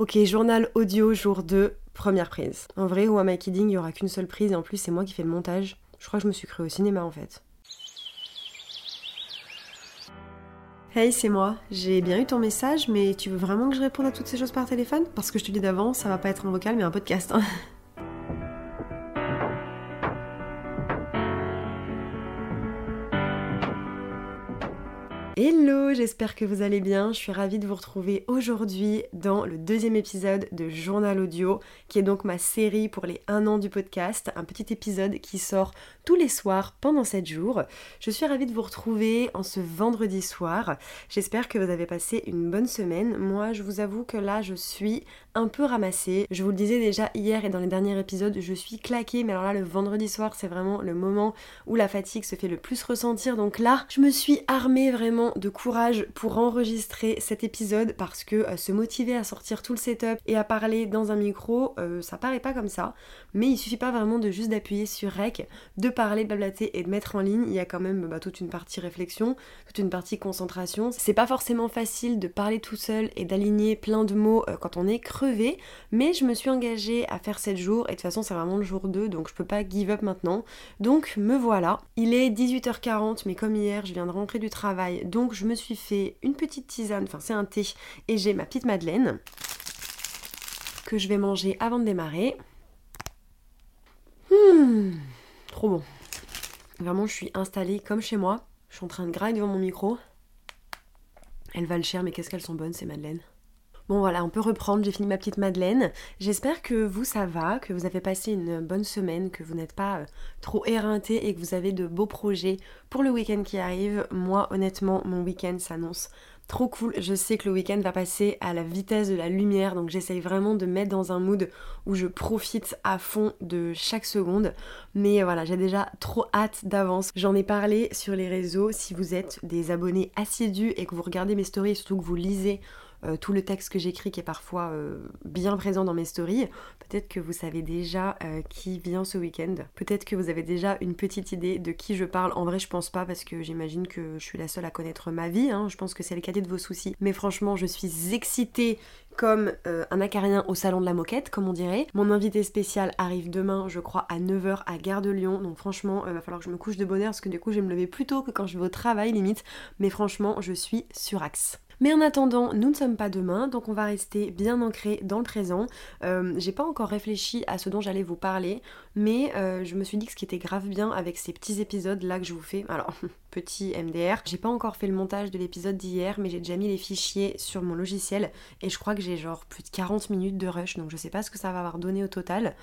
Ok, journal audio jour 2, première prise. En vrai, ou à my kidding, il y aura qu'une seule prise et en plus c'est moi qui fais le montage. Je crois que je me suis cru au cinéma en fait. Hey, c'est moi. J'ai bien eu ton message, mais tu veux vraiment que je réponde à toutes ces choses par téléphone? Parce que je te dis d'avance, ça va pas être un vocal mais un podcast. Hein. Hello, j'espère que vous allez bien. Je suis ravie de vous retrouver aujourd'hui dans le deuxième épisode de Journal Audio, qui est donc ma série pour les 1 an du podcast, un petit épisode qui sort tous les soirs pendant 7 jours. Je suis ravie de vous retrouver en ce vendredi soir. J'espère que vous avez passé une bonne semaine. Moi, je vous avoue que là, je suis un peu ramassée. Je vous le disais déjà hier et dans les derniers épisodes, je suis claquée, mais alors là, le vendredi soir, c'est vraiment le moment où la fatigue se fait le plus ressentir. Donc là, je me suis armée vraiment de courage pour enregistrer cet épisode parce que euh, se motiver à sortir tout le setup et à parler dans un micro, euh, ça paraît pas comme ça. Mais il suffit pas vraiment de juste d'appuyer sur rec, de parler, blablater et de mettre en ligne. Il y a quand même bah, toute une partie réflexion, toute une partie concentration. C'est pas forcément facile de parler tout seul et d'aligner plein de mots euh, quand on est mais je me suis engagée à faire 7 jours et de toute façon c'est vraiment le jour 2 donc je peux pas give up maintenant. Donc me voilà. Il est 18h40 mais comme hier je viens de rentrer du travail donc je me suis fait une petite tisane, enfin c'est un thé, et j'ai ma petite madeleine que je vais manger avant de démarrer. Hmm, trop bon. Vraiment, je suis installée comme chez moi. Je suis en train de grailler devant mon micro. Elles valent cher, mais qu'est-ce qu'elles sont bonnes ces madeleines? Bon voilà, on peut reprendre, j'ai fini ma petite Madeleine. J'espère que vous ça va, que vous avez passé une bonne semaine, que vous n'êtes pas euh, trop éreinté et que vous avez de beaux projets pour le week-end qui arrive. Moi honnêtement, mon week-end s'annonce trop cool. Je sais que le week-end va passer à la vitesse de la lumière, donc j'essaye vraiment de mettre dans un mood où je profite à fond de chaque seconde. Mais voilà, j'ai déjà trop hâte d'avance. J'en ai parlé sur les réseaux. Si vous êtes des abonnés assidus et que vous regardez mes stories, surtout que vous lisez euh, tout le texte que j'écris qui est parfois euh, bien présent dans mes stories. Peut-être que vous savez déjà euh, qui vient ce week-end. Peut-être que vous avez déjà une petite idée de qui je parle. En vrai, je pense pas parce que j'imagine que je suis la seule à connaître ma vie. Hein. Je pense que c'est le cadet de vos soucis. Mais franchement, je suis excitée comme un acarien au salon de la moquette, comme on dirait. Mon invité spécial arrive demain, je crois, à 9h à Gare de Lyon. Donc franchement, il va falloir que je me couche de bonne heure parce que du coup, je vais me lever plus tôt que quand je vais au travail, limite. Mais franchement, je suis sur axe. Mais en attendant, nous ne sommes pas demain, donc on va rester bien ancré dans le présent. Euh, j'ai pas encore réfléchi à ce dont j'allais vous parler, mais euh, je me suis dit que ce qui était grave bien avec ces petits épisodes là que je vous fais, alors petit MDR, j'ai pas encore fait le montage de l'épisode d'hier, mais j'ai déjà mis les fichiers sur mon logiciel et je crois que j'ai genre plus de 40 minutes de rush, donc je sais pas ce que ça va avoir donné au total.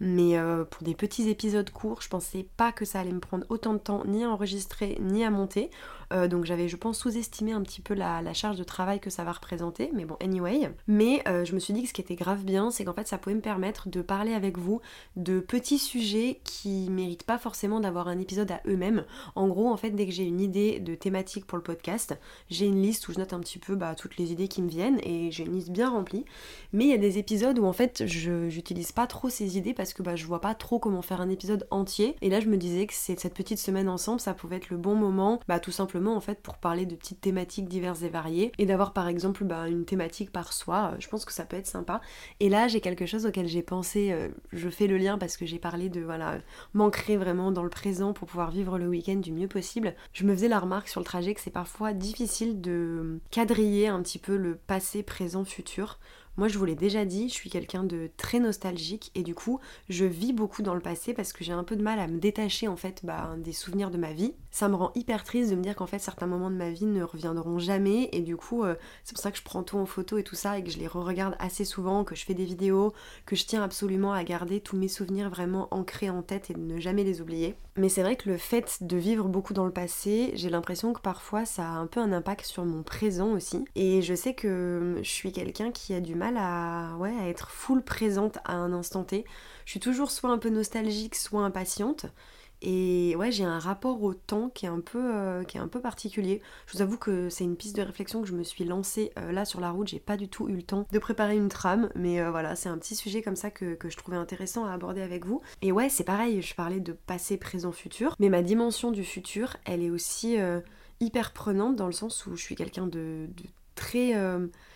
Mais euh, pour des petits épisodes courts, je pensais pas que ça allait me prendre autant de temps ni à enregistrer ni à monter. Euh, donc j'avais, je pense, sous-estimé un petit peu la, charge de travail que ça va représenter. Mais bon, anyway. Mais euh, je me suis dit que ce qui était grave bien, c'est qu'en fait, ça pouvait me permettre de parler avec vous de petits sujets qui méritent pas forcément d'avoir un épisode à eux-mêmes. En gros, en fait, dès que j'ai une idée de thématique pour le podcast, j'ai une liste où je note un petit peu bah, toutes les idées qui me viennent et j'ai une liste bien remplie. Mais il y a des épisodes où en fait, je j'utilise pas trop ces idées parce que bah, je vois pas trop comment faire un épisode entier. Et là, je me disais que cette petite semaine ensemble, ça pouvait être le bon moment, bah, tout simplement en fait pour parler de petites thématiques diverses et variées et d'avoir par exemple bah, une thématique par soir, euh, je pense que ça peut être sympa. Et là j'ai quelque chose auquel j'ai pensé, euh, je fais le lien parce que j'ai parlé de voilà m'ancrer vraiment dans le présent pour pouvoir vivre le week-end du mieux possible. Je me faisais la remarque sur le trajet que c'est parfois difficile de quadriller un petit peu le passé, présent, futur. Moi, je vous l'ai déjà dit, je suis quelqu'un de très nostalgique et du coup, je vis beaucoup dans le passé parce que j'ai un peu de mal à me détacher en fait bah, des souvenirs de ma vie. Ça me rend hyper triste de me dire qu'en fait certains moments de ma vie ne reviendront jamais et du coup, euh, c'est pour ça que je prends tout en photo et tout ça et que je les re-regarde assez souvent, que je fais des vidéos, que je tiens absolument à garder tous mes souvenirs vraiment ancrés en tête et de ne jamais les oublier. Mais c'est vrai que le fait de vivre beaucoup dans le passé, j'ai l'impression que parfois ça a un peu un impact sur mon présent aussi. Et je sais que je suis quelqu'un qui a du mal à, ouais, à être full présente à un instant T. Je suis toujours soit un peu nostalgique, soit impatiente. Et ouais, j'ai un rapport au temps qui est un peu, euh, qui est un peu particulier. Je vous avoue que c'est une piste de réflexion que je me suis lancée euh, là sur la route. J'ai pas du tout eu le temps de préparer une trame, mais euh, voilà, c'est un petit sujet comme ça que, je trouvais intéressant à aborder avec vous. Et ouais, c'est pareil, je parlais de passé, présent, futur, mais ma dimension du futur, elle est aussi hyper prenante dans le sens où je suis quelqu'un de très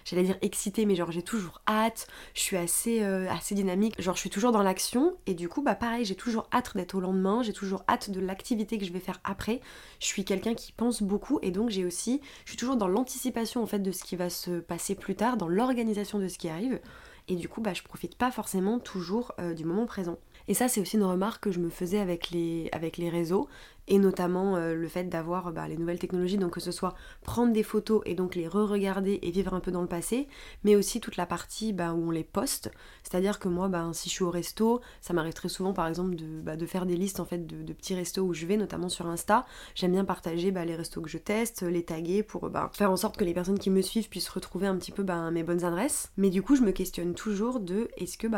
j'allais dire excitée, mais genre j'ai toujours hâte, je suis assez, euh, assez dynamique, genre je suis toujours dans l'action et du coup bah pareil, j'ai toujours hâte d'être au lendemain, j'ai toujours hâte de l'activité que je vais faire après. Je suis quelqu'un qui pense beaucoup et donc j'ai aussi, je suis toujours dans l'anticipation en fait de ce qui va se passer plus tard, dans l'organisation de ce qui arrive et du coup bah je profite pas forcément toujours euh, du moment présent. Et ça, c'est aussi une remarque que je me faisais avec les, avec les réseaux et notamment euh, le fait d'avoir bah, les nouvelles technologies, donc que ce soit prendre des photos et donc les re-regarder et vivre un peu dans le passé, mais aussi toute la partie bah, où on les poste. C'est-à-dire que moi, bah, si je suis au resto, ça m'arrive très souvent par exemple de, de, faire des listes en fait de, petits restos où je vais, notamment sur Insta. J'aime bien partager les restos que je teste, les taguer pour faire en sorte que les personnes qui me suivent puissent retrouver un petit peu mes bonnes adresses. Mais du coup, je me questionne toujours de est-ce que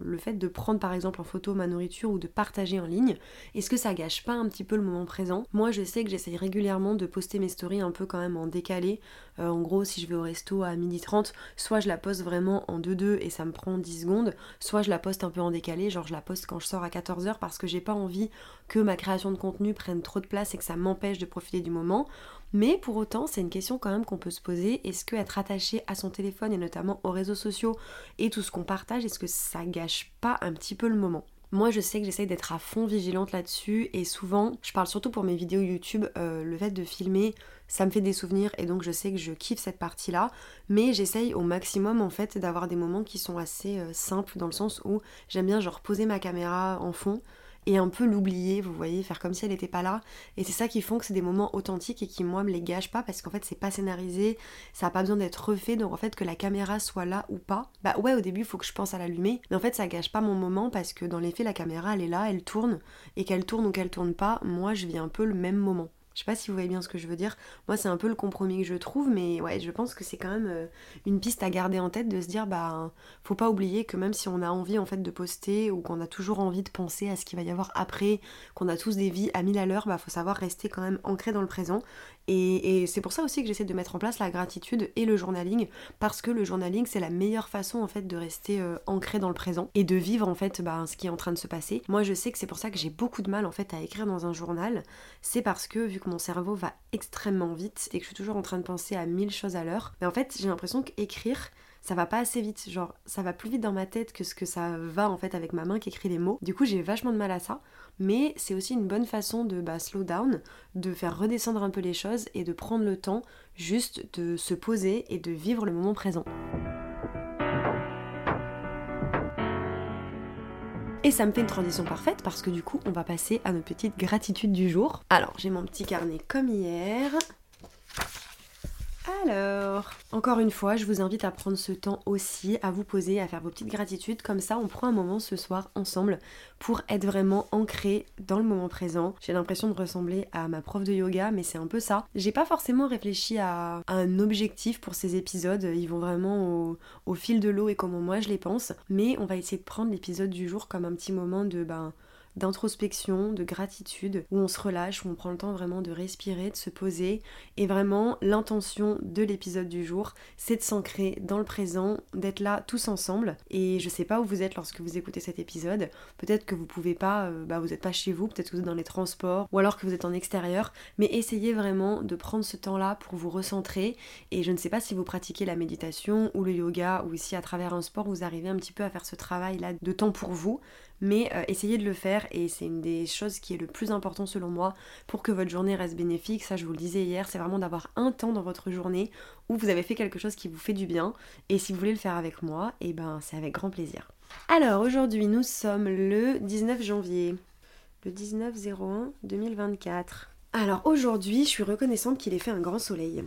le fait de prendre par exemple en photo ma nourriture ou de partager en ligne, est-ce que ça gâche pas un petit peu le moment présent. Moi, je sais que j'essaye régulièrement de poster mes stories un peu quand même en décalé. Euh, en gros, si je vais au resto à 12h30, soit je la poste vraiment en 2-2 et ça me prend 10 secondes, soit je la poste un peu en décalé, genre je la poste quand je sors à 14h parce que j'ai pas envie que ma création de contenu prenne trop de place et que ça m'empêche de profiter du moment. Mais pour autant, c'est une question quand même qu'on peut se poser. Est-ce que être attaché à son téléphone et notamment aux réseaux sociaux et tout ce qu'on partage, est-ce que ça gâche pas un petit peu le moment? Moi, je sais que j'essaye d'être à fond vigilante là-dessus et souvent, je parle surtout pour mes vidéos YouTube, euh, le fait de filmer, ça me fait des souvenirs et donc je sais que je kiffe cette partie-là, mais j'essaye au maximum en fait d'avoir des moments qui sont assez euh, simples dans le sens où j'aime bien genre poser ma caméra en fond, et un peu l'oublier, vous voyez, faire comme si elle n'était pas là. Et c'est ça qui font que c'est des moments authentiques et qui, moi, me les gâchent pas parce qu'en fait, c'est pas scénarisé, ça a pas besoin d'être refait. Donc, en fait, que la caméra soit là ou pas, bah ouais, au début, il faut que je pense à l'allumer, mais en fait, ça gâche pas mon moment parce que dans les faits, la caméra, elle est là, elle tourne, et qu'elle tourne ou qu'elle tourne pas, moi, je vis un peu le même moment. Je sais pas si vous voyez bien ce que je veux dire. Moi, c'est un peu le compromis que je trouve, mais ouais, je pense que c'est quand même euh, une piste à garder en tête de se dire, bah, faut pas oublier que même si on a envie en fait de poster ou qu'on a toujours envie de penser à ce qu'il va y avoir après, qu'on a tous des vies à mille à l'heure, bah, faut savoir rester quand même ancré dans le présent et, c'est pour ça aussi que j'essaie de mettre en place la gratitude et le journaling, parce que le journaling c'est la meilleure façon en fait de rester euh, ancré dans le présent et de vivre en fait bah, ce qui est en train de se passer. Moi je sais que c'est pour ça que j'ai beaucoup de mal en fait à écrire dans un journal, c'est parce que vu que mon cerveau va extrêmement vite et que je suis toujours en train de penser à mille choses à l'heure, mais en fait j'ai l'impression qu'écrire ça va pas assez vite. Genre, ça va plus vite dans ma tête que ce que ça va en fait avec ma main qui écrit les mots. Du coup, j'ai vachement de mal à ça mais c'est aussi une bonne façon de bah, slow down, de faire redescendre un peu les choses et de prendre le temps juste de se poser et de vivre le moment présent. Et ça me fait une transition parfaite parce que du coup, on va passer à notre petite gratitude du jour. Alors, j'ai mon petit carnet comme hier. Alors, encore une fois, je vous invite à prendre ce temps aussi, à vous poser, à faire vos petites gratitudes. Comme ça, on prend un moment ce soir ensemble pour être vraiment ancré dans le moment présent. J'ai l'impression de ressembler à ma prof de yoga, mais c'est un peu ça. J'ai pas forcément réfléchi à, un objectif pour ces épisodes. Ils vont vraiment au, fil de l'eau et comment moi je les pense. Mais on va essayer de prendre l'épisode du jour comme un petit moment de ben d'introspection, de gratitude, où on se relâche, où on prend le temps vraiment de respirer, de se poser. Et vraiment, l'intention de l'épisode du jour, c'est de s'ancrer dans le présent, d'être là tous ensemble. Et je sais pas où vous êtes lorsque vous écoutez cet épisode. Peut-être que vous pouvez pas, euh, bah vous êtes pas chez vous, peut-être que vous êtes dans les transports, ou alors que vous êtes en extérieur. Mais essayez vraiment de prendre ce temps-là pour vous recentrer. Et je ne sais pas si vous pratiquez la méditation ou le yoga, ou si à travers un sport vous arrivez un petit peu à faire ce travail-là de temps pour vous mais euh, essayez de le faire et c'est une des choses qui est le plus important selon moi pour que votre journée reste bénéfique. Ça, je vous le disais hier, c'est vraiment d'avoir un temps dans votre journée où vous avez fait quelque chose qui vous fait du bien et si vous voulez le faire avec moi, et eh ben c'est avec grand plaisir. Alors aujourd'hui, nous sommes le 19 janvier, le 19 01 2024. Alors aujourd'hui, je suis reconnaissante qu'il ait fait un grand soleil.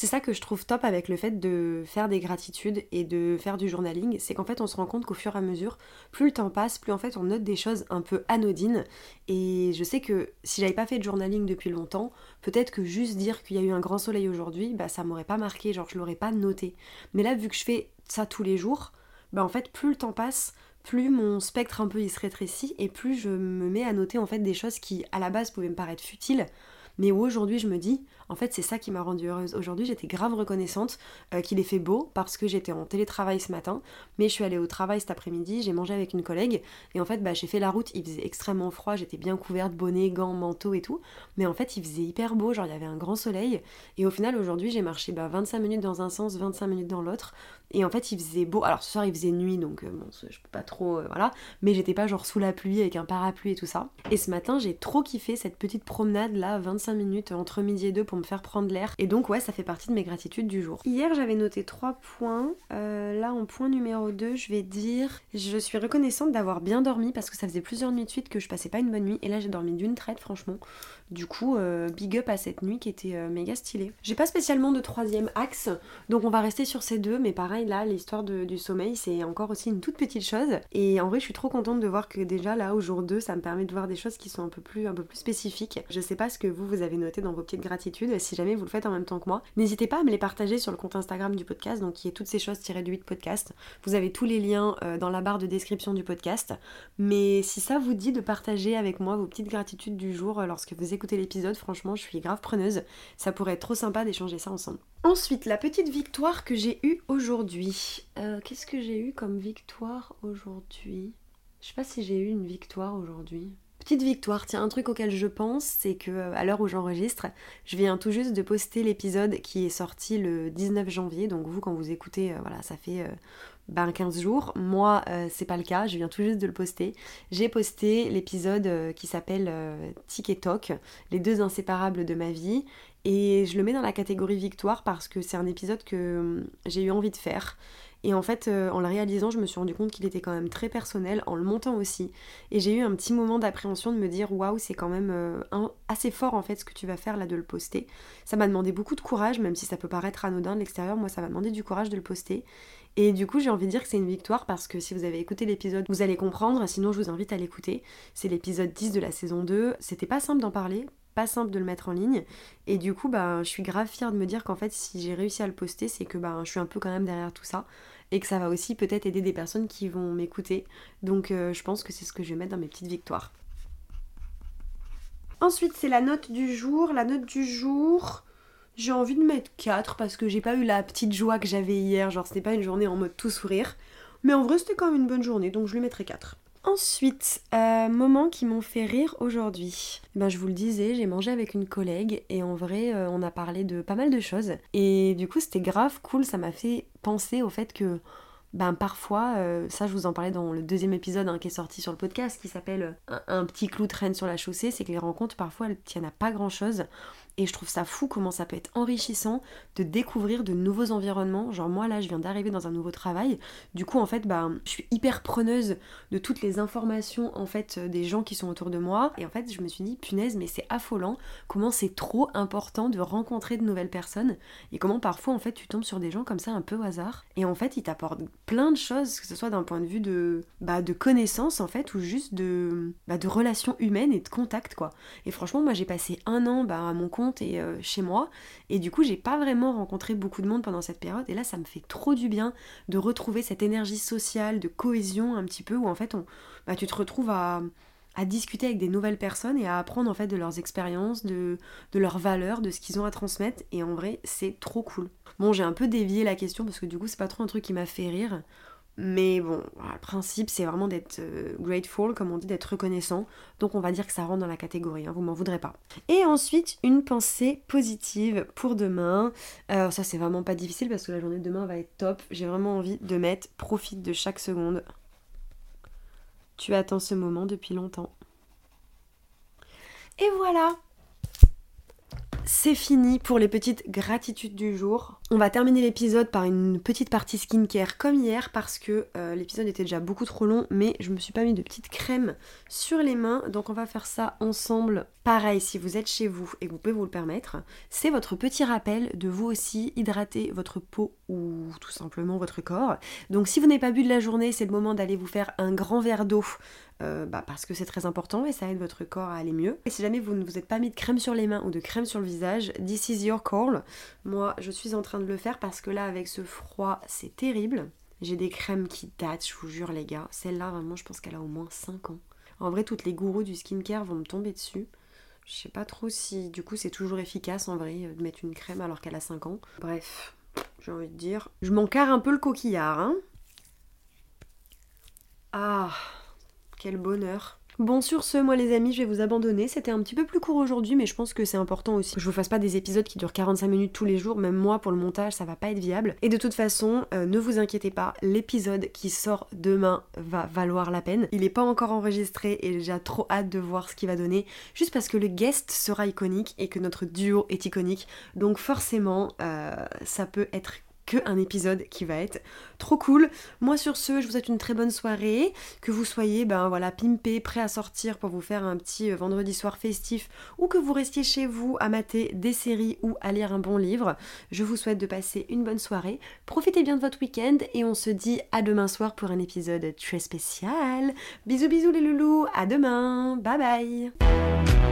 C'est ça que je trouve top avec le fait de faire des gratitudes et de faire du journaling, c'est qu'en fait on se rend compte qu'au fur et à mesure, plus le temps passe, plus en fait on note des choses un peu anodines. Et je sais que si j'avais pas fait de journaling depuis longtemps, peut-être que juste dire qu'il y a eu un grand soleil aujourd'hui, bah ça m'aurait pas marqué, genre je l'aurais pas noté. Mais là vu que je fais ça tous les jours, bah en fait plus le temps passe, plus mon spectre un peu il se rétrécit et plus je me mets à noter en fait des choses qui à la base pouvaient me paraître futiles mais où aujourd'hui je me dis, En fait, c'est ça qui m'a rendue heureuse. Aujourd'hui, j'étais grave reconnaissante euh, qu'il ait fait beau parce que j'étais en télétravail ce matin, mais je suis allée au travail cet après-midi, j'ai mangé avec une collègue et en fait, bah, j'ai fait la route, il faisait extrêmement froid, j'étais bien couverte, bonnet, gants, manteau et tout, mais en fait, il faisait hyper beau, genre il y avait un grand soleil et au final, aujourd'hui, j'ai marché bah, 25 minutes dans un sens, 25 minutes dans l'autre et en fait, il faisait beau. Alors ce soir, il faisait nuit, donc euh, bon, je peux pas trop, euh, voilà, mais j'étais pas genre sous la pluie avec un parapluie et tout ça. Et ce matin, j'ai trop kiffé cette petite promenade là, 25 minutes entre midi et deux pour me faire prendre l'air. Et donc, ouais, ça fait partie de mes gratitudes du jour. Hier, j'avais noté trois points. Euh, là, en point numéro 2, je vais dire je suis reconnaissante d'avoir bien dormi parce que ça faisait plusieurs nuits de suite que je passais pas une bonne nuit. Et là, j'ai dormi d'une traite, franchement. Du coup, euh, big up à cette nuit qui était euh, méga stylée. J'ai pas spécialement de troisième axe, donc on va rester sur ces deux, mais pareil là, l'histoire du sommeil, c'est encore aussi une toute petite chose. Et en vrai, je suis trop contente de voir que déjà là, au jour 2, ça me permet de voir des choses qui sont un peu plus, un peu plus spécifiques. Je sais pas ce que vous, vous avez noté dans vos petites gratitudes, si jamais vous le faites en même temps que moi. N'hésitez pas à me les partager sur le compte Instagram du podcast, donc qui est toutes ces choses tirées du 8 podcast. Vous avez tous les liens euh, dans la barre de description du podcast. Mais si ça vous dit de partager avec moi vos petites gratitudes du jour lorsque vous écoutez l'épisode, franchement, je suis grave preneuse. Ça pourrait être trop sympa d'échanger ça ensemble. Ensuite, la petite victoire que j'ai eue aujourd'hui. Euh, qu'est-ce que j'ai eu comme victoire aujourd'hui? Je sais pas si j'ai eu une victoire aujourd'hui. Petite victoire, tiens, un truc auquel je pense, c'est que euh, à l'heure où j'enregistre, je viens tout juste de poster l'épisode qui est sorti le 19 janvier. Donc vous, quand vous écoutez, euh, voilà, ça fait ben 15 jours. Moi, euh, c'est pas le cas, je viens tout juste de le poster. J'ai posté l'épisode euh, qui s'appelle euh, Tic et Toc, les deux inséparables de ma vie. Et je le mets dans la catégorie victoire parce que c'est un épisode que hum, j'ai eu envie de faire. Et en fait, en le réalisant, je me suis rendu compte qu'il était quand même très personnel, en le montant aussi. Et j'ai eu un petit moment d'appréhension de me dire waouh, c'est quand même assez fort en fait ce que tu vas faire là de le poster. Ça m'a demandé beaucoup de courage, même si ça peut paraître anodin de l'extérieur, moi ça m'a demandé du courage de le poster. Et du coup, j'ai envie de dire que c'est une victoire parce que si vous avez écouté l'épisode, vous allez comprendre, sinon je vous invite à l'écouter. C'est l'épisode 10 de la saison 2. C'était pas simple d'en parler, simple de le mettre en ligne. Et du coup, bah, je suis grave fière de me dire qu'en fait, si j'ai réussi à le poster, c'est que bah, je suis un peu quand même derrière tout ça. Et que ça va aussi peut-être aider des personnes qui vont m'écouter. Donc euh, je pense que c'est ce que je vais mettre dans mes petites victoires. Ensuite, c'est la note du jour. La note du jour, j'ai envie de mettre 4 parce que j'ai pas eu la petite joie que j'avais hier, genre c'était pas une journée en mode tout sourire. Mais en vrai c'était quand même une bonne journée, donc je lui mettrai 4. Ensuite, euh, moments qui m'ont fait rire aujourd'hui. Eh ben, je vous le disais, j'ai mangé avec une collègue et en vrai, euh, on a parlé de pas mal de choses. Et du coup, c'était grave cool, ça m'a fait penser au fait que ben parfois, euh, ça je vous en parlais dans le deuxième épisode hein, qui est sorti sur le podcast qui s'appelle un, un, petit clou traîne sur la chaussée, c'est que les rencontres parfois elles tiennent à pas grand chose et je trouve ça fou comment ça peut être enrichissant de découvrir de nouveaux environnements. Genre moi là je viens d'arriver dans un nouveau travail. Du coup en fait bah je suis hyper preneuse de toutes les informations en fait des gens qui sont autour de moi. Et en fait je me suis dit punaise mais c'est affolant comment c'est trop important de rencontrer de nouvelles personnes. Et comment parfois en fait tu tombes sur des gens comme ça un peu au hasard. Et en fait ils t'apportent plein de choses, que ce soit d'un point de vue de, bah, de connaissances en fait ou juste de, bah, de relations humaines et de contact quoi. Et franchement moi j'ai passé un an bah, à mon et euh, chez moi. Et du coup, j'ai pas vraiment rencontré beaucoup de monde pendant cette période. Et là, ça me fait trop du bien de retrouver cette énergie sociale, de cohésion un petit peu, où en fait, on, bah, tu te retrouves à, à discuter avec des nouvelles personnes et à apprendre en fait de leurs expériences, de, de leurs valeurs, de ce qu'ils ont à transmettre. Et en vrai, c'est trop cool. Bon, j'ai un peu dévié la question parce que du coup, c'est pas trop un truc qui m'a fait rire. Mais bon, le principe c'est vraiment d'être euh, grateful, comme on dit, d'être reconnaissant. Donc on va dire que ça rentre dans la catégorie, hein, vous m'en voudrez pas. Et ensuite, une pensée positive pour demain. Alors ça c'est vraiment pas difficile parce que la journée de demain va être top. J'ai vraiment envie de mettre profite de chaque seconde. Tu attends ce moment depuis longtemps. Et voilà, c'est fini pour les petites gratitudes du jour. On va terminer l'épisode par une petite partie skincare comme hier parce que euh, l'épisode était déjà beaucoup trop long mais je me suis pas mis de petite crème sur les mains donc on va faire ça ensemble. Pareil si vous êtes chez vous et que vous pouvez vous le permettre, c'est votre petit rappel de vous aussi hydrater votre peau ou tout simplement votre corps. Donc si vous n'avez pas bu de la journée, c'est le moment d'aller vous faire un grand verre d'eau euh, bah, parce que c'est très important et ça aide votre corps à aller mieux. Et si jamais vous ne vous êtes pas mis de crème sur les mains ou de crème sur le visage, this is your call. Moi, je suis en train de le faire parce que là, avec ce froid, c'est terrible. J'ai des crèmes qui datent, je vous jure les gars. Celle-là, vraiment, je pense qu'elle a au moins 5 ans. En vrai, toutes les gourous du skincare vont me tomber dessus. Je sais pas trop si du coup c'est toujours efficace en vrai de mettre une crème alors qu'elle a 5 ans. Bref, j'ai envie de dire. Je m'en carre un peu le coquillard, hein. Ah, quel bonheur. Bon, sur ce, moi les amis, je vais vous abandonner. C'était un petit peu plus court aujourd'hui, mais je pense que c'est important aussi que je vous fasse pas des épisodes qui durent 45 minutes tous les jours. Même moi, pour le montage, ça va pas être viable. Et de toute façon, euh, ne vous inquiétez pas, l'épisode qui sort demain va valoir la peine. Il est pas encore enregistré et j'ai trop hâte de voir ce qu'il va donner. Juste parce que le guest sera iconique et que notre duo est iconique. Donc forcément, euh, ça peut être un épisode qui va être trop cool. Moi sur ce, je vous souhaite une très bonne soirée, que vous soyez ben voilà pimpé, prêt à sortir pour vous faire un petit euh, vendredi soir festif ou que vous restiez chez vous à mater des séries ou à lire un bon livre. Je vous souhaite de passer une bonne soirée. Profitez bien de votre week-end et on se dit à demain soir pour un épisode très spécial. Bisous bisous les loulous, à demain. Bye bye.